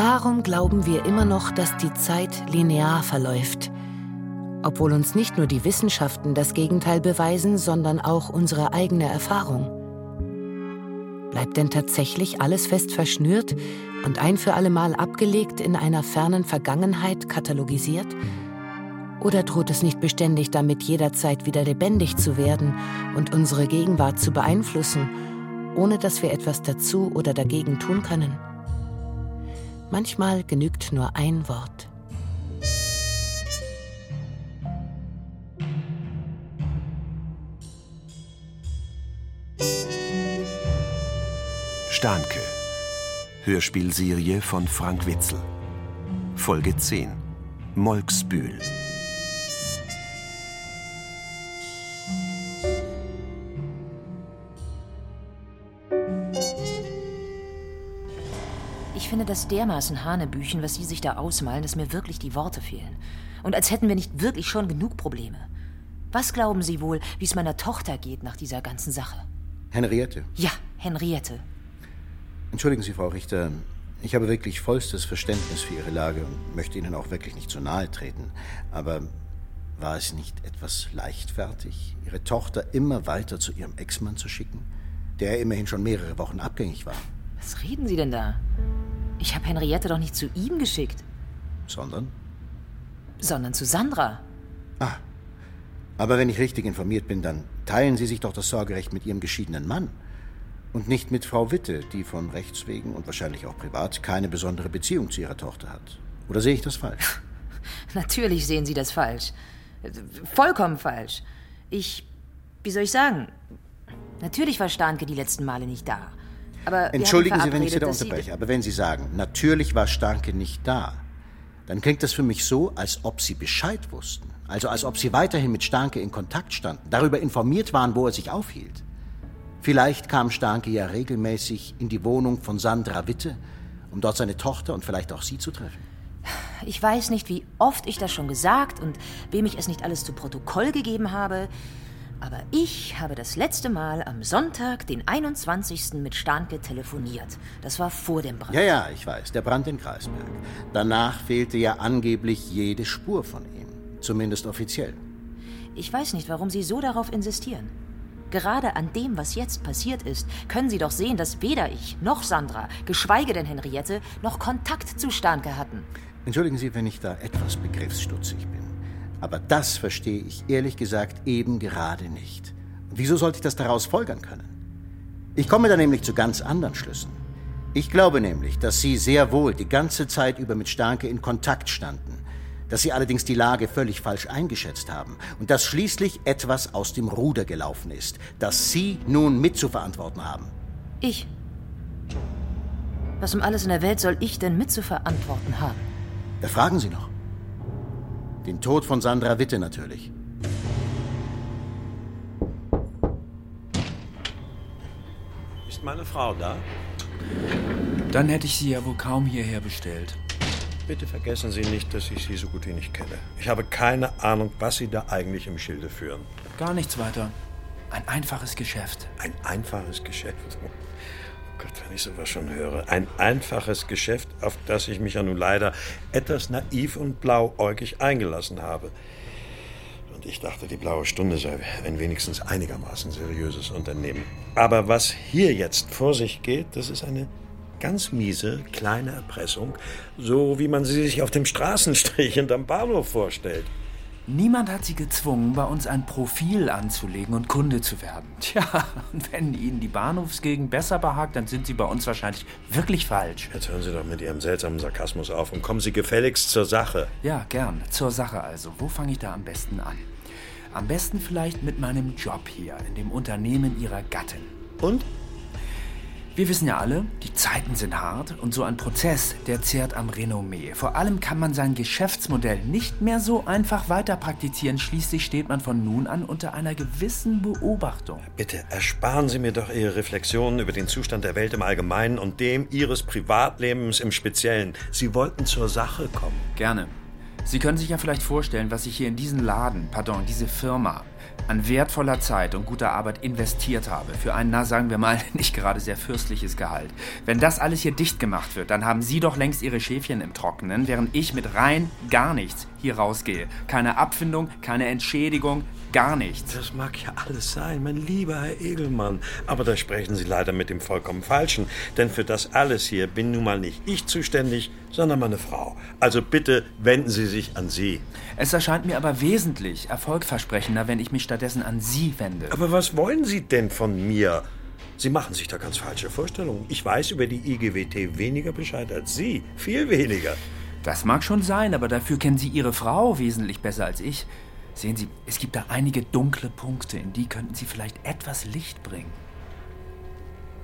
Warum glauben wir immer noch, dass die Zeit linear verläuft? Obwohl uns nicht nur die Wissenschaften das Gegenteil beweisen, sondern auch unsere eigene Erfahrung. Bleibt denn tatsächlich alles fest verschnürt und ein für allemal abgelegt in einer fernen Vergangenheit katalogisiert? Oder droht es nicht beständig damit, jederzeit wieder lebendig zu werden und unsere Gegenwart zu beeinflussen, ohne dass wir etwas dazu oder dagegen tun können? Manchmal genügt nur ein Wort. Stahnke. Hörspielserie von Frank Witzel. Folge 10. Molksbühl. Das dermaßen Hanebüchen, was Sie sich da ausmalen, dass mir wirklich die Worte fehlen. Und als hätten wir nicht wirklich schon genug Probleme. Was glauben Sie wohl, wie es meiner Tochter geht nach dieser ganzen Sache? Henriette. Ja, Henriette. Entschuldigen Sie, Frau Richter. Ich habe wirklich vollstes Verständnis für Ihre Lage und möchte Ihnen auch wirklich nicht zu nahe treten. Aber war es nicht etwas leichtfertig, Ihre Tochter immer weiter zu Ihrem Ex-Mann zu schicken, der immerhin schon mehrere Wochen abgängig war? Was reden Sie denn da? Ich habe Henriette doch nicht zu ihm geschickt. Sondern? Sondern zu Sandra. Ah. Aber wenn ich richtig informiert bin, dann teilen Sie sich doch das Sorgerecht mit Ihrem geschiedenen Mann. Und nicht mit Frau Witte, die von Rechts wegen und wahrscheinlich auch privat keine besondere Beziehung zu ihrer Tochter hat. Oder sehe ich das falsch? Natürlich sehen Sie das falsch. Vollkommen falsch. Ich, wie soll ich sagen? Natürlich war Starnke die letzten Male nicht da. Aber Entschuldigen Sie, wenn ich Sie da unterbreche, aber wenn Sie sagen, natürlich war Starnke nicht da, dann klingt das für mich so, als ob Sie Bescheid wussten. Also als ob Sie weiterhin mit Starnke in Kontakt standen, darüber informiert waren, wo er sich aufhielt. Vielleicht kam Starnke ja regelmäßig in die Wohnung von Sandra Witte, um dort seine Tochter und vielleicht auch Sie zu treffen. Ich weiß nicht, wie oft ich das schon gesagt und wem ich es nicht alles zu Protokoll gegeben habe. Aber ich habe das letzte Mal am Sonntag, den 21. mit Starnke telefoniert. Das war vor dem Brand. Ja, ja, ich weiß, der Brand in Kreisberg. Danach fehlte ja angeblich jede Spur von ihm. Zumindest offiziell. Ich weiß nicht, warum Sie so darauf insistieren. Gerade an dem, was jetzt passiert ist, können Sie doch sehen, dass weder ich noch Sandra, geschweige denn Henriette, noch Kontakt zu Starnke hatten. Entschuldigen Sie, wenn ich da etwas begriffsstutzig bin. Aber das verstehe ich ehrlich gesagt eben gerade nicht. Wieso sollte ich das daraus folgern können? Ich komme da nämlich zu ganz anderen Schlüssen. Ich glaube nämlich, dass Sie sehr wohl die ganze Zeit über mit Starke in Kontakt standen, dass Sie allerdings die Lage völlig falsch eingeschätzt haben und dass schließlich etwas aus dem Ruder gelaufen ist, das Sie nun mitzuverantworten haben. Ich? Was um alles in der Welt soll ich denn mitzuverantworten haben? Da fragen Sie noch. Den Tod von Sandra Witte natürlich. Ist meine Frau da? Dann hätte ich sie ja wohl kaum hierher bestellt. Bitte vergessen Sie nicht, dass ich Sie so gut wie nicht kenne. Ich habe keine Ahnung, was Sie da eigentlich im Schilde führen. Gar nichts weiter. Ein einfaches Geschäft. Ein einfaches Geschäft? Gott, wenn ich sowas schon höre. Ein einfaches Geschäft, auf das ich mich ja nun leider etwas naiv und blauäugig eingelassen habe. Und ich dachte, die blaue Stunde sei ein wenigstens einigermaßen seriöses Unternehmen. Aber was hier jetzt vor sich geht, das ist eine ganz miese, kleine Erpressung, so wie man sie sich auf dem Straßenstrich und am Bahnhof vorstellt. Niemand hat sie gezwungen, bei uns ein Profil anzulegen und Kunde zu werden. Tja, und wenn Ihnen die Bahnhofsgegend besser behagt, dann sind Sie bei uns wahrscheinlich wirklich falsch. Jetzt hören Sie doch mit Ihrem seltsamen Sarkasmus auf und kommen Sie gefälligst zur Sache. Ja, gern. Zur Sache also. Wo fange ich da am besten an? Am besten vielleicht mit meinem Job hier, in dem Unternehmen Ihrer Gattin. Und? Wir wissen ja alle, die Zeiten sind hart und so ein Prozess, der zehrt am Renommee. Vor allem kann man sein Geschäftsmodell nicht mehr so einfach weiter praktizieren. Schließlich steht man von nun an unter einer gewissen Beobachtung. Bitte ersparen Sie mir doch Ihre Reflexionen über den Zustand der Welt im Allgemeinen und dem Ihres Privatlebens im Speziellen. Sie wollten zur Sache kommen. Gerne. Sie können sich ja vielleicht vorstellen, was sich hier in diesem Laden, pardon, diese Firma, an wertvoller Zeit und guter Arbeit investiert habe, für ein, na sagen wir mal, nicht gerade sehr fürstliches Gehalt. Wenn das alles hier dicht gemacht wird, dann haben Sie doch längst Ihre Schäfchen im Trockenen, während ich mit rein gar nichts hier rausgehe. Keine Abfindung, keine Entschädigung, gar nichts. Das mag ja alles sein, mein lieber Herr Egelmann. Aber da sprechen Sie leider mit dem vollkommen Falschen. Denn für das alles hier bin nun mal nicht ich zuständig, sondern meine Frau. Also bitte wenden Sie sich an sie. Es erscheint mir aber wesentlich erfolgversprechender, wenn ich mich stattdessen an Sie wende. Aber was wollen Sie denn von mir? Sie machen sich da ganz falsche Vorstellungen. Ich weiß über die IGWT weniger Bescheid als Sie. Viel weniger. Das mag schon sein, aber dafür kennen Sie Ihre Frau wesentlich besser als ich. Sehen Sie, es gibt da einige dunkle Punkte, in die könnten Sie vielleicht etwas Licht bringen.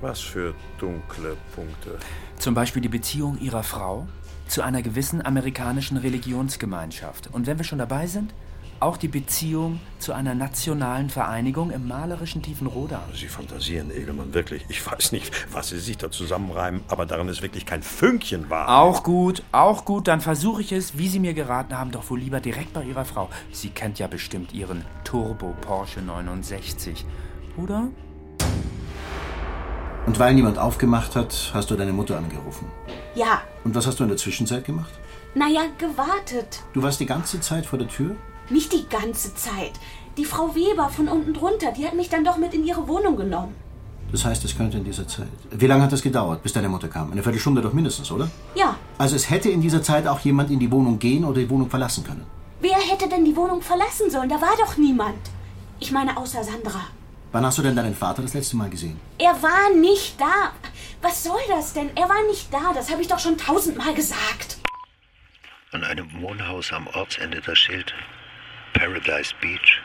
Was für dunkle Punkte? Zum Beispiel die Beziehung Ihrer Frau zu einer gewissen amerikanischen Religionsgemeinschaft. Und wenn wir schon dabei sind, auch die Beziehung zu einer nationalen Vereinigung im malerischen Tiefenroda. Sie fantasieren, Egelmann, wirklich. Ich weiß nicht, was Sie sich da zusammenreimen, aber daran ist wirklich kein Fünkchen wahr. Auch gut, auch gut. Dann versuche ich es, wie Sie mir geraten haben, doch wohl lieber direkt bei Ihrer Frau. Sie kennt ja bestimmt Ihren Turbo Porsche 69, oder? Und weil niemand aufgemacht hat, hast du deine Mutter angerufen. Ja, Und was hast du in der Zwischenzeit gemacht? naja, gewartet. Du warst die ganze Zeit vor der Tür? Nicht die ganze Zeit. Die Frau Weber von unten drunter, die hat mich dann doch mit in ihre Wohnung genommen. Das heißt, es könnte in dieser Zeit. Wie lange hat das gedauert, bis deine Mutter kam? Eine Viertelstunde doch mindestens, oder? Ja, Also es hätte in dieser Zeit auch jemand in die Wohnung gehen oder die Wohnung verlassen können. wer hätte denn die Wohnung verlassen sollen? Da war doch niemand. Ich meine, außer Sandra. Wann hast du denn deinen Vater das letzte Mal gesehen? Er war nicht da. Was soll das denn? Er war nicht da. Das habe ich doch schon tausendmal gesagt. An einem Wohnhaus am Ortsende das Schild Paradise Beach.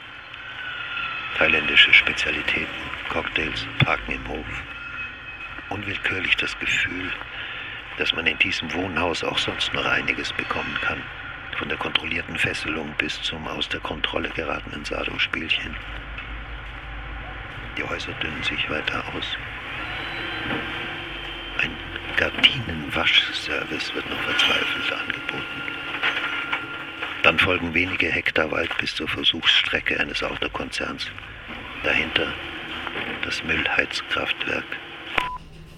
Thailändische Spezialitäten, Cocktails, Parken im Hof. Unwillkürlich das Gefühl, dass man in diesem Wohnhaus auch sonst noch einiges bekommen kann. Von der kontrollierten Fesselung bis zum aus der Kontrolle geratenen Sado-Spielchen. Die Häuser dünnen sich weiter aus. Ein Gardinenwaschservice wird noch verzweifelt angeboten. Dann folgen wenige Hektar Wald bis zur Versuchsstrecke eines Autokonzerns. Dahinter das Müllheizkraftwerk.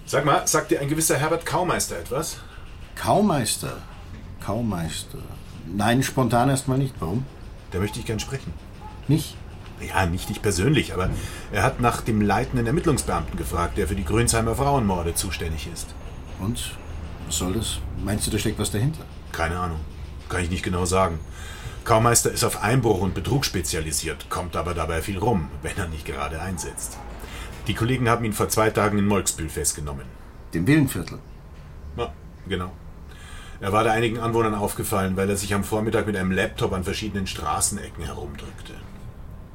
Sag mal, sagt dir ein gewisser Herbert Kaumeister etwas? Kaumeister. Kaumeister. Nein, spontan erstmal nicht. Warum? Da möchte ich gern sprechen. Nicht? Ja, nicht dich persönlich, aber er hat nach dem leitenden Ermittlungsbeamten gefragt, der für die Grünsheimer Frauenmorde zuständig ist. Und? Was soll das? Meinst du, da steckt was dahinter? Keine Ahnung. Kann ich nicht genau sagen. Kaumeister ist auf Einbruch und Betrug spezialisiert, kommt aber dabei viel rum, wenn er nicht gerade einsetzt. Die Kollegen haben ihn vor zwei Tagen in Molksbühl festgenommen. Dem Villenviertel. Ja, genau. Er war da einigen Anwohnern aufgefallen, weil er sich am Vormittag mit einem Laptop an verschiedenen Straßenecken herumdrückte.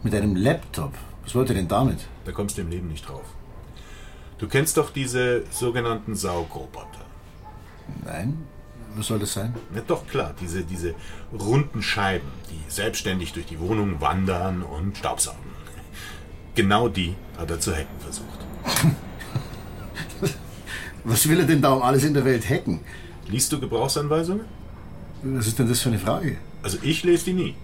Mit einem Laptop. Was wollte er denn damit? Da kommst du im Leben nicht drauf. Du kennst doch diese sogenannten Saugroboter. Nein? Was soll das sein? Ja, doch klar, diese, diese runden Scheiben, die selbstständig durch die Wohnung wandern und staubsaugen. Genau die hat er zu hacken versucht. Was will er denn da um alles in der Welt hacken? Liest du Gebrauchsanweisungen? Was ist denn das für eine Frage? Also ich lese die nie.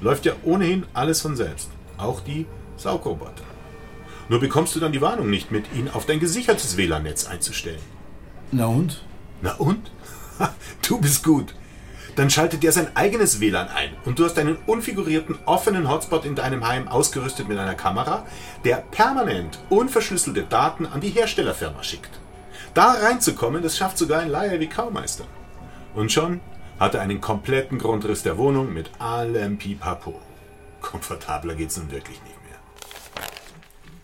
Läuft ja ohnehin alles von selbst. Auch die Saugroboter. Nur bekommst du dann die Warnung nicht mit, ihn auf dein gesichertes WLAN-Netz einzustellen. Na und? Na und? Du bist gut. Dann schaltet er sein eigenes WLAN ein und du hast einen unfigurierten, offenen Hotspot in deinem Heim ausgerüstet mit einer Kamera, der permanent unverschlüsselte Daten an die Herstellerfirma schickt. Da reinzukommen, das schafft sogar ein Laie wie Kaumeister. Und schon hat er einen kompletten Grundriss der Wohnung mit allem Pipapo. Komfortabler geht's nun wirklich nicht mehr.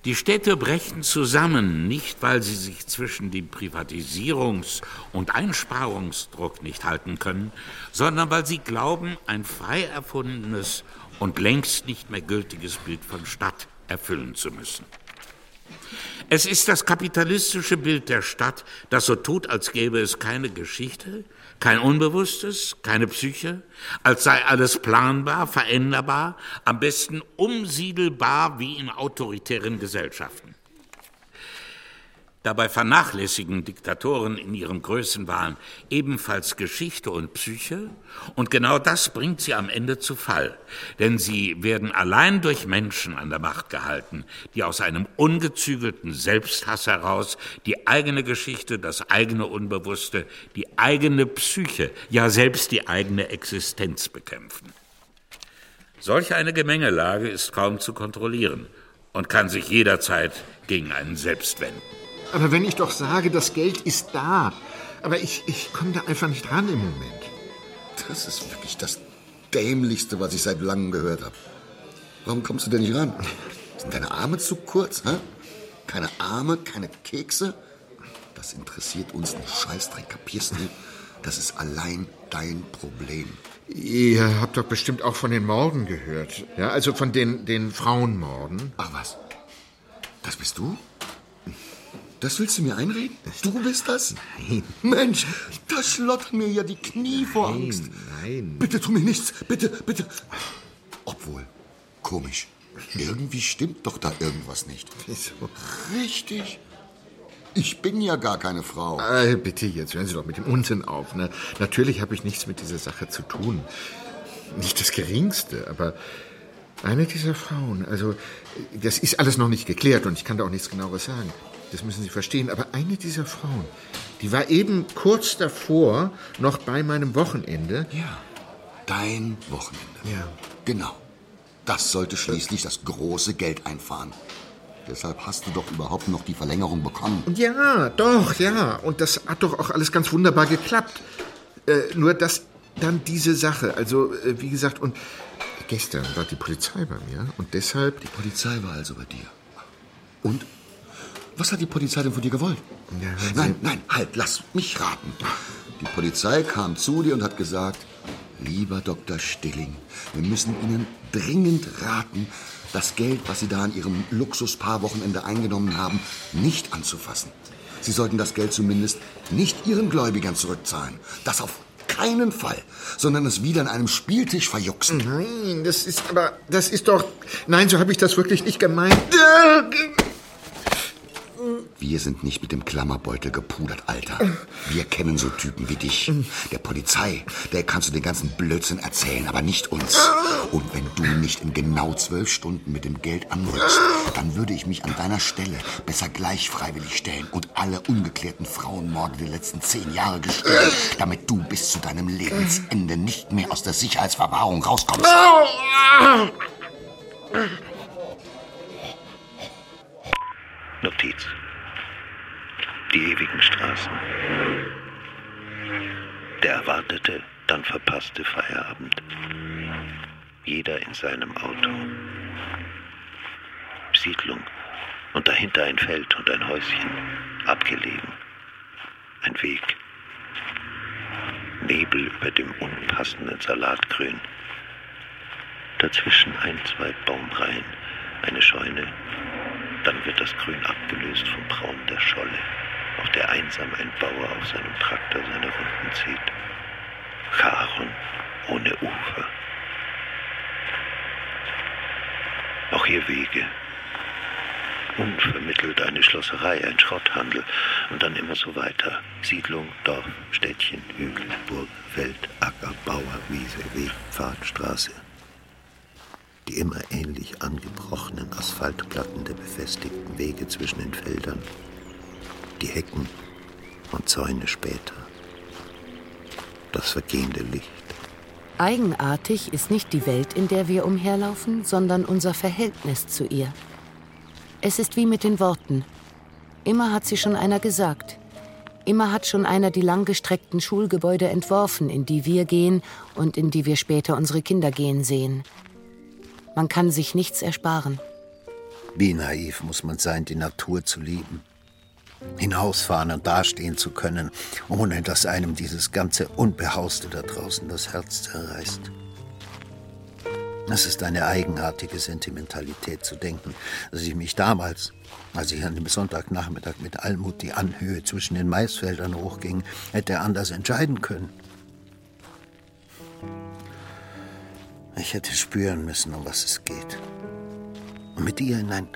Die Städte brechen zusammen, nicht weil sie sich zwischen dem Privatisierungs- und Einsparungsdruck nicht halten können, sondern weil sie glauben, ein frei erfundenes und längst nicht mehr gültiges Bild von Stadt erfüllen zu müssen. Es ist das kapitalistische Bild der Stadt, das so tut, als gäbe es keine Geschichte, kein Unbewusstes, keine Psyche, als sei alles planbar, veränderbar, am besten umsiedelbar wie in autoritären Gesellschaften. Dabei vernachlässigen Diktatoren in ihrem Größenwahn ebenfalls Geschichte und Psyche, und genau das bringt sie am Ende zu Fall, denn sie werden allein durch Menschen an der Macht gehalten, die aus einem ungezügelten Selbsthass heraus die eigene Geschichte, das eigene Unbewusste, die eigene Psyche, ja selbst die eigene Existenz bekämpfen. Solch eine Gemengelage ist kaum zu kontrollieren und kann sich jederzeit gegen einen selbst wenden. Aber wenn ich doch sage, das Geld ist da, aber ich, ich komme da einfach nicht ran im Moment. Das ist wirklich das Dämlichste, was ich seit langem gehört habe. Warum kommst du denn nicht ran? Sind deine Arme zu kurz? Hä? Keine Arme, keine Kekse? Das interessiert uns einen Scheißdreck, kapierst du? Das ist allein dein Problem. Ihr habt doch bestimmt auch von den Morden gehört. Ja, also von den, den Frauenmorden. Ach was? Das bist du? Das willst du mir einreden? Du bist das? Nein. Mensch, da schlottern mir ja die Knie vor nein, Angst. Nein. Bitte tu mir nichts. Bitte, bitte. Obwohl, komisch. Irgendwie stimmt doch da irgendwas nicht. Wieso? Richtig. Ich bin ja gar keine Frau. Äh, bitte, jetzt hören Sie doch mit dem Unsinn auf. Ne? Natürlich habe ich nichts mit dieser Sache zu tun. Nicht das Geringste, aber eine dieser Frauen, also das ist alles noch nicht geklärt und ich kann da auch nichts genaueres sagen. Das müssen Sie verstehen. Aber eine dieser Frauen, die war eben kurz davor noch bei meinem Wochenende. Ja, dein Wochenende. Ja. Genau. Das sollte schließlich das große Geld einfahren. Deshalb hast du doch überhaupt noch die Verlängerung bekommen. Ja, doch, ja. Und das hat doch auch alles ganz wunderbar geklappt. Äh, nur dass dann diese Sache, also äh, wie gesagt, und gestern war die Polizei bei mir und deshalb. Die Polizei war also bei dir. Und? Was hat die Polizei denn von dir gewollt? Ja, nein, nein, halt, lass mich raten. Die Polizei kam zu dir und hat gesagt, lieber Dr. Stilling, wir müssen Ihnen dringend raten, das Geld, was Sie da an Ihrem Luxuspaarwochenende eingenommen haben, nicht anzufassen. Sie sollten das Geld zumindest nicht Ihren Gläubigern zurückzahlen. Das auf keinen Fall, sondern es wieder an einem Spieltisch verjuxen. Nein, das ist aber, das ist doch, nein, so habe ich das wirklich nicht gemeint. Wir sind nicht mit dem Klammerbeutel gepudert, Alter. Wir kennen so Typen wie dich. Der Polizei, der kannst du den ganzen Blödsinn erzählen, aber nicht uns. Und wenn du nicht in genau zwölf Stunden mit dem Geld anrückst, dann würde ich mich an deiner Stelle besser gleich freiwillig stellen und alle ungeklärten Frauenmorde der letzten zehn Jahre gestehen, damit du bis zu deinem Lebensende nicht mehr aus der Sicherheitsverwahrung rauskommst. Notiz. Die ewigen Straßen. Der erwartete, dann verpasste Feierabend. Jeder in seinem Auto. Siedlung. Und dahinter ein Feld und ein Häuschen. Abgelegen. Ein Weg. Nebel über dem unpassenden Salatgrün. Dazwischen ein, zwei Baumreihen, eine Scheune. Dann wird das Grün abgelöst vom Braun der Scholle, auf der einsam ein Bauer auf seinem Traktor seine Runden zieht. Charon ohne Ufer. Auch hier Wege. Unvermittelt eine Schlosserei, ein Schrotthandel und dann immer so weiter. Siedlung, Dorf, Städtchen, Hügel, Burg, Feld, Acker, Bauer, Wiese, Weg, Pfad, Straße. Die immer ähnlich angebrochenen Asphaltplatten der befestigten Wege zwischen den Feldern. Die Hecken und Zäune später. Das vergehende Licht. Eigenartig ist nicht die Welt, in der wir umherlaufen, sondern unser Verhältnis zu ihr. Es ist wie mit den Worten. Immer hat sie schon einer gesagt. Immer hat schon einer die langgestreckten Schulgebäude entworfen, in die wir gehen und in die wir später unsere Kinder gehen sehen. Man kann sich nichts ersparen. Wie naiv muss man sein, die Natur zu lieben. Hinausfahren und dastehen zu können, ohne dass einem dieses ganze Unbehauste da draußen das Herz zerreißt. Es ist eine eigenartige Sentimentalität zu denken, dass ich mich damals, als ich an dem Sonntagnachmittag mit Almut die Anhöhe zwischen den Maisfeldern hochging, hätte anders entscheiden können. Ich hätte spüren müssen, um was es geht. Und mit ihr in ein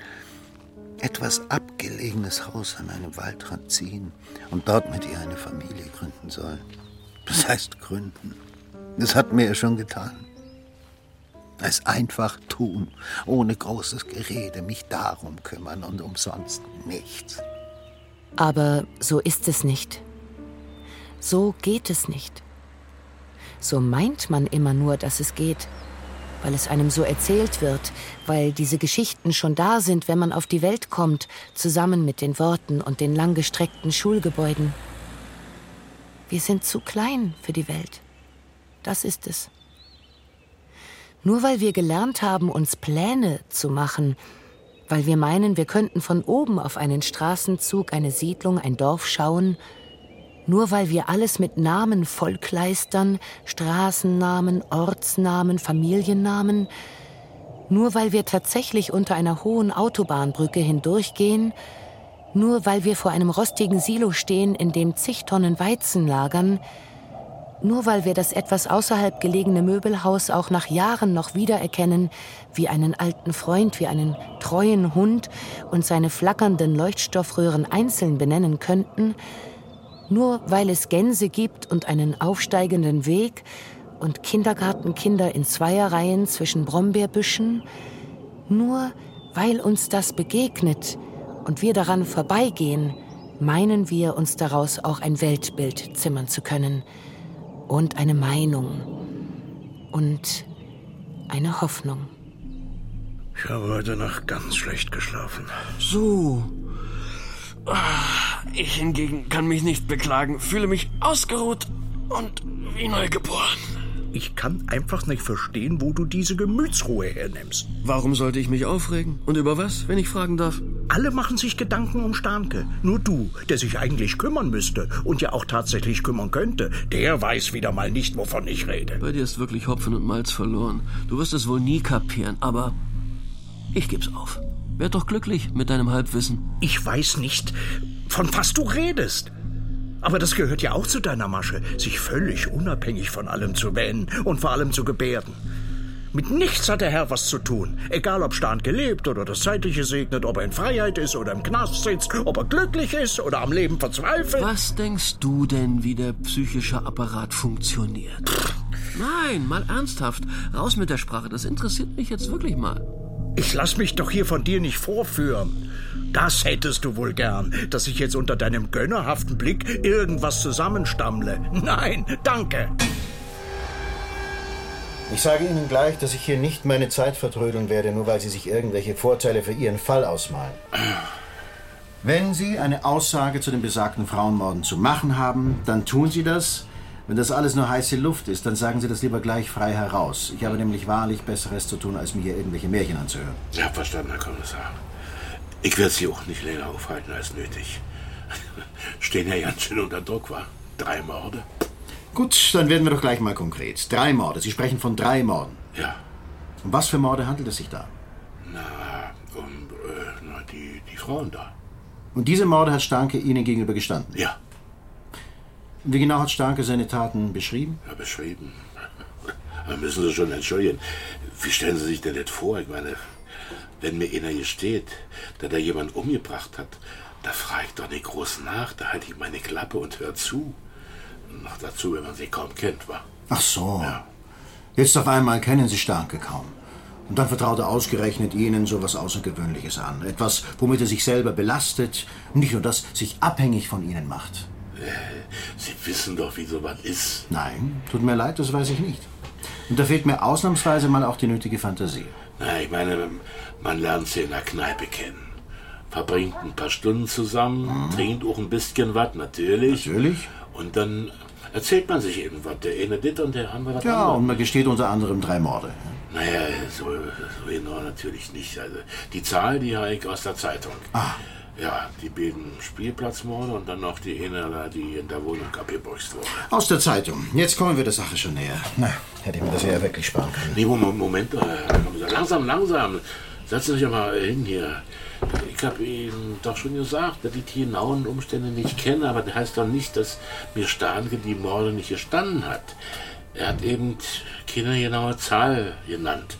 etwas abgelegenes Haus an einem Waldrand ziehen und dort mit ihr eine Familie gründen soll. Das heißt gründen. Das hat mir ja schon getan. Es einfach tun, ohne großes Gerede, mich darum kümmern und umsonst nichts. Aber so ist es nicht. So geht es nicht. So meint man immer nur, dass es geht, weil es einem so erzählt wird, weil diese Geschichten schon da sind, wenn man auf die Welt kommt, zusammen mit den Worten und den langgestreckten Schulgebäuden. Wir sind zu klein für die Welt. Das ist es. Nur weil wir gelernt haben, uns Pläne zu machen, weil wir meinen, wir könnten von oben auf einen Straßenzug, eine Siedlung, ein Dorf schauen, nur weil wir alles mit Namen vollkleistern, Straßennamen, Ortsnamen, Familiennamen, nur weil wir tatsächlich unter einer hohen Autobahnbrücke hindurchgehen, nur weil wir vor einem rostigen Silo stehen, in dem zig Tonnen Weizen lagern, nur weil wir das etwas außerhalb gelegene Möbelhaus auch nach Jahren noch wiedererkennen, wie einen alten Freund, wie einen treuen Hund und seine flackernden Leuchtstoffröhren einzeln benennen könnten, nur weil es Gänse gibt und einen aufsteigenden Weg und Kindergartenkinder in Zweierreihen zwischen Brombeerbüschen, nur weil uns das begegnet und wir daran vorbeigehen, meinen wir uns daraus auch ein Weltbild zimmern zu können und eine Meinung und eine Hoffnung. Ich habe heute Nacht ganz schlecht geschlafen. So, ich hingegen kann mich nicht beklagen, fühle mich ausgeruht und wie neugeboren. Ich kann einfach nicht verstehen, wo du diese Gemütsruhe hernimmst. Warum sollte ich mich aufregen? Und über was, wenn ich fragen darf? Alle machen sich Gedanken um Starnke. Nur du, der sich eigentlich kümmern müsste und ja auch tatsächlich kümmern könnte, der weiß wieder mal nicht, wovon ich rede. Bei dir ist wirklich Hopfen und Malz verloren. Du wirst es wohl nie kapieren, aber ich geb's auf. Werd doch glücklich mit deinem Halbwissen. Ich weiß nicht, von was du redest. Aber das gehört ja auch zu deiner Masche, sich völlig unabhängig von allem zu wähnen und vor allem zu gebärden. Mit nichts hat der Herr was zu tun. Egal, ob Stahn gelebt oder das Zeitliche segnet, ob er in Freiheit ist oder im Knast sitzt, ob er glücklich ist oder am Leben verzweifelt. Was denkst du denn, wie der psychische Apparat funktioniert? Nein, mal ernsthaft. Raus mit der Sprache. Das interessiert mich jetzt wirklich mal. Ich lass mich doch hier von dir nicht vorführen. Das hättest du wohl gern, dass ich jetzt unter deinem gönnerhaften Blick irgendwas zusammenstammle. Nein, danke. Ich sage Ihnen gleich, dass ich hier nicht meine Zeit vertrödeln werde, nur weil Sie sich irgendwelche Vorteile für Ihren Fall ausmalen. Wenn Sie eine Aussage zu den besagten Frauenmorden zu machen haben, dann tun Sie das wenn das alles nur heiße Luft ist, dann sagen Sie das lieber gleich frei heraus. Ich habe nämlich wahrlich Besseres zu tun, als mir hier irgendwelche Märchen anzuhören. Habe verstanden, Herr Kommissar. Ich werde Sie auch nicht länger aufhalten als nötig. Stehen ja ganz schön unter Druck, war. Drei Morde. Gut, dann werden wir doch gleich mal konkret. Drei Morde. Sie sprechen von drei Morden. Ja. Um was für Morde handelt es sich da? Na, um äh, na, die, die Frauen da. Und diese Morde hat Starke Ihnen gegenüber gestanden? Ja. Wie genau hat Starke seine Taten beschrieben? Ja, beschrieben. Da müssen Sie schon entschuldigen. Wie stellen Sie sich denn das vor? Ich meine, wenn mir einer hier steht, der da jemand umgebracht hat, da frage ich doch nicht groß nach. Da halte ich meine Klappe und höre zu. Noch dazu, wenn man sie kaum kennt, wa? Ach so. Ja. Jetzt auf einmal kennen Sie Starke kaum. Und dann vertraut er ausgerechnet Ihnen so was Außergewöhnliches an. Etwas, womit er sich selber belastet. Nicht nur das, sich abhängig von Ihnen macht. Sie wissen doch, wie sowas ist. Nein, tut mir leid, das weiß ich nicht. Und da fehlt mir ausnahmsweise mal auch die nötige Fantasie. Na, ich meine, man lernt sie in der Kneipe kennen. Verbringt ein paar Stunden zusammen, mhm. trinkt auch ein bisschen was, natürlich. Natürlich. Und dann erzählt man sich eben was. Der eine dit und der andere was Ja, andere. und man gesteht unter anderem drei Morde. Naja, so, so genau natürlich nicht. Also, die Zahl, die habe ich aus der Zeitung. Ah. Ja, die beiden Spielplatzmorde und dann noch die eine, die in der Wohnung abgebüxt wurde. Aus der Zeitung. Jetzt kommen wir der Sache schon näher. Na, hätte ich mir das ja wirklich sparen können. Nee, Moment, Moment. Äh, langsam, langsam. Setzen Sie sich mal hin hier. Ich habe Ihnen doch schon gesagt, dass ich die genauen Umstände nicht kenne, aber das heißt doch nicht, dass mir Starnke die Morde nicht gestanden hat. Er hat eben keine genaue Zahl genannt.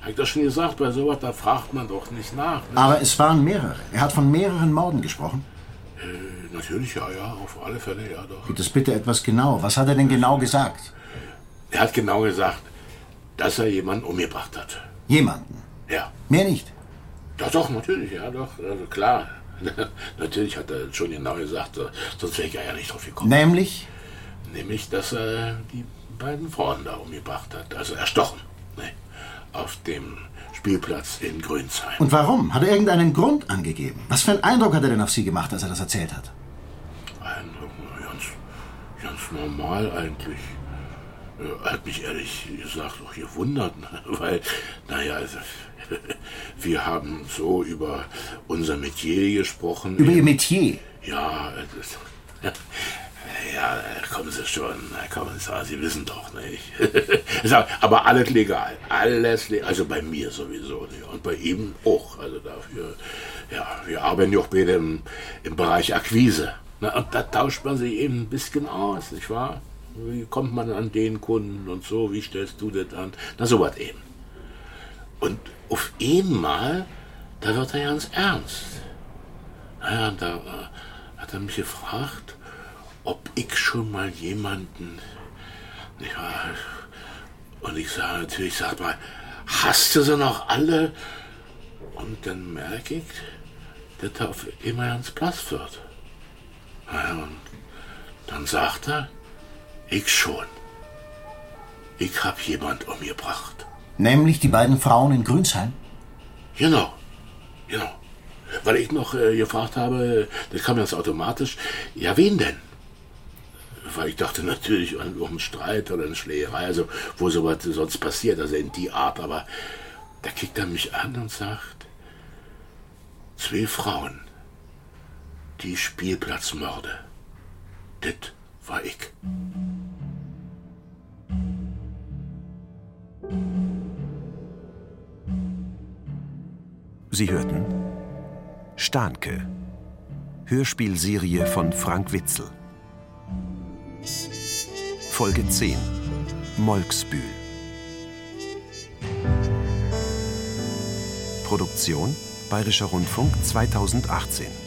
Hab ich das schon gesagt, bei sowas, da fragt man doch nicht nach. Ne? Aber es waren mehrere. Er hat von mehreren Morden gesprochen. Äh, natürlich, ja, ja, auf alle Fälle, ja doch. Geht das bitte etwas genau? Was hat er denn genau gesagt? Er hat genau gesagt, dass er jemanden umgebracht hat. Jemanden? Ja. Mehr nicht? Doch, doch, natürlich, ja, doch, also klar. natürlich hat er schon genau gesagt, sonst wäre ich ja nicht drauf gekommen. Nämlich? Nämlich, dass er die beiden Frauen da umgebracht hat, also erstochen. Auf dem Spielplatz in Grünsheim. Und warum? Hat er irgendeinen Grund angegeben? Was für einen Eindruck hat er denn auf Sie gemacht, als er das erzählt hat? Eindruck, ganz, ganz normal eigentlich. Er hat mich ehrlich gesagt auch gewundert, weil, naja, also, wir haben so über unser Metier gesprochen. Über Ihr Metier? Ja, das, ja, kommen Sie schon, kommen Sie, Sie wissen doch nicht. Aber alles legal, alles legal, also bei mir sowieso nicht. und bei ihm auch. Also dafür, ja, wir arbeiten ja auch beide im, im Bereich Akquise. Na, und da tauscht man sich eben ein bisschen aus, nicht wahr? Wie kommt man an den Kunden und so? Wie stellst du das an? Na, sowas eben. Und auf einmal, da wird er ganz ernst. Naja, da äh, hat er mich gefragt, ob ich schon mal jemanden. Nicht wahr? Und ich sage natürlich, sag mal, hast du sie noch alle? Und dann merke ich, dass er auf immer ganz blass wird. Naja, und dann sagt er, ich schon. Ich hab jemand umgebracht. Nämlich die beiden Frauen in Grünsheim? Genau, genau. Weil ich noch äh, gefragt habe, das kam ganz automatisch, ja wen denn? Weil ich dachte natürlich um einen Streit oder eine Schlägerei, also wo sowas sonst passiert, also in die Art, aber da kickt er mich an und sagt, zwei Frauen, die Spielplatzmorde, das war ich. Sie hörten Stahnke, Hörspielserie von Frank Witzel. Folge 10 Molksbühl. Produktion Bayerischer Rundfunk 2018.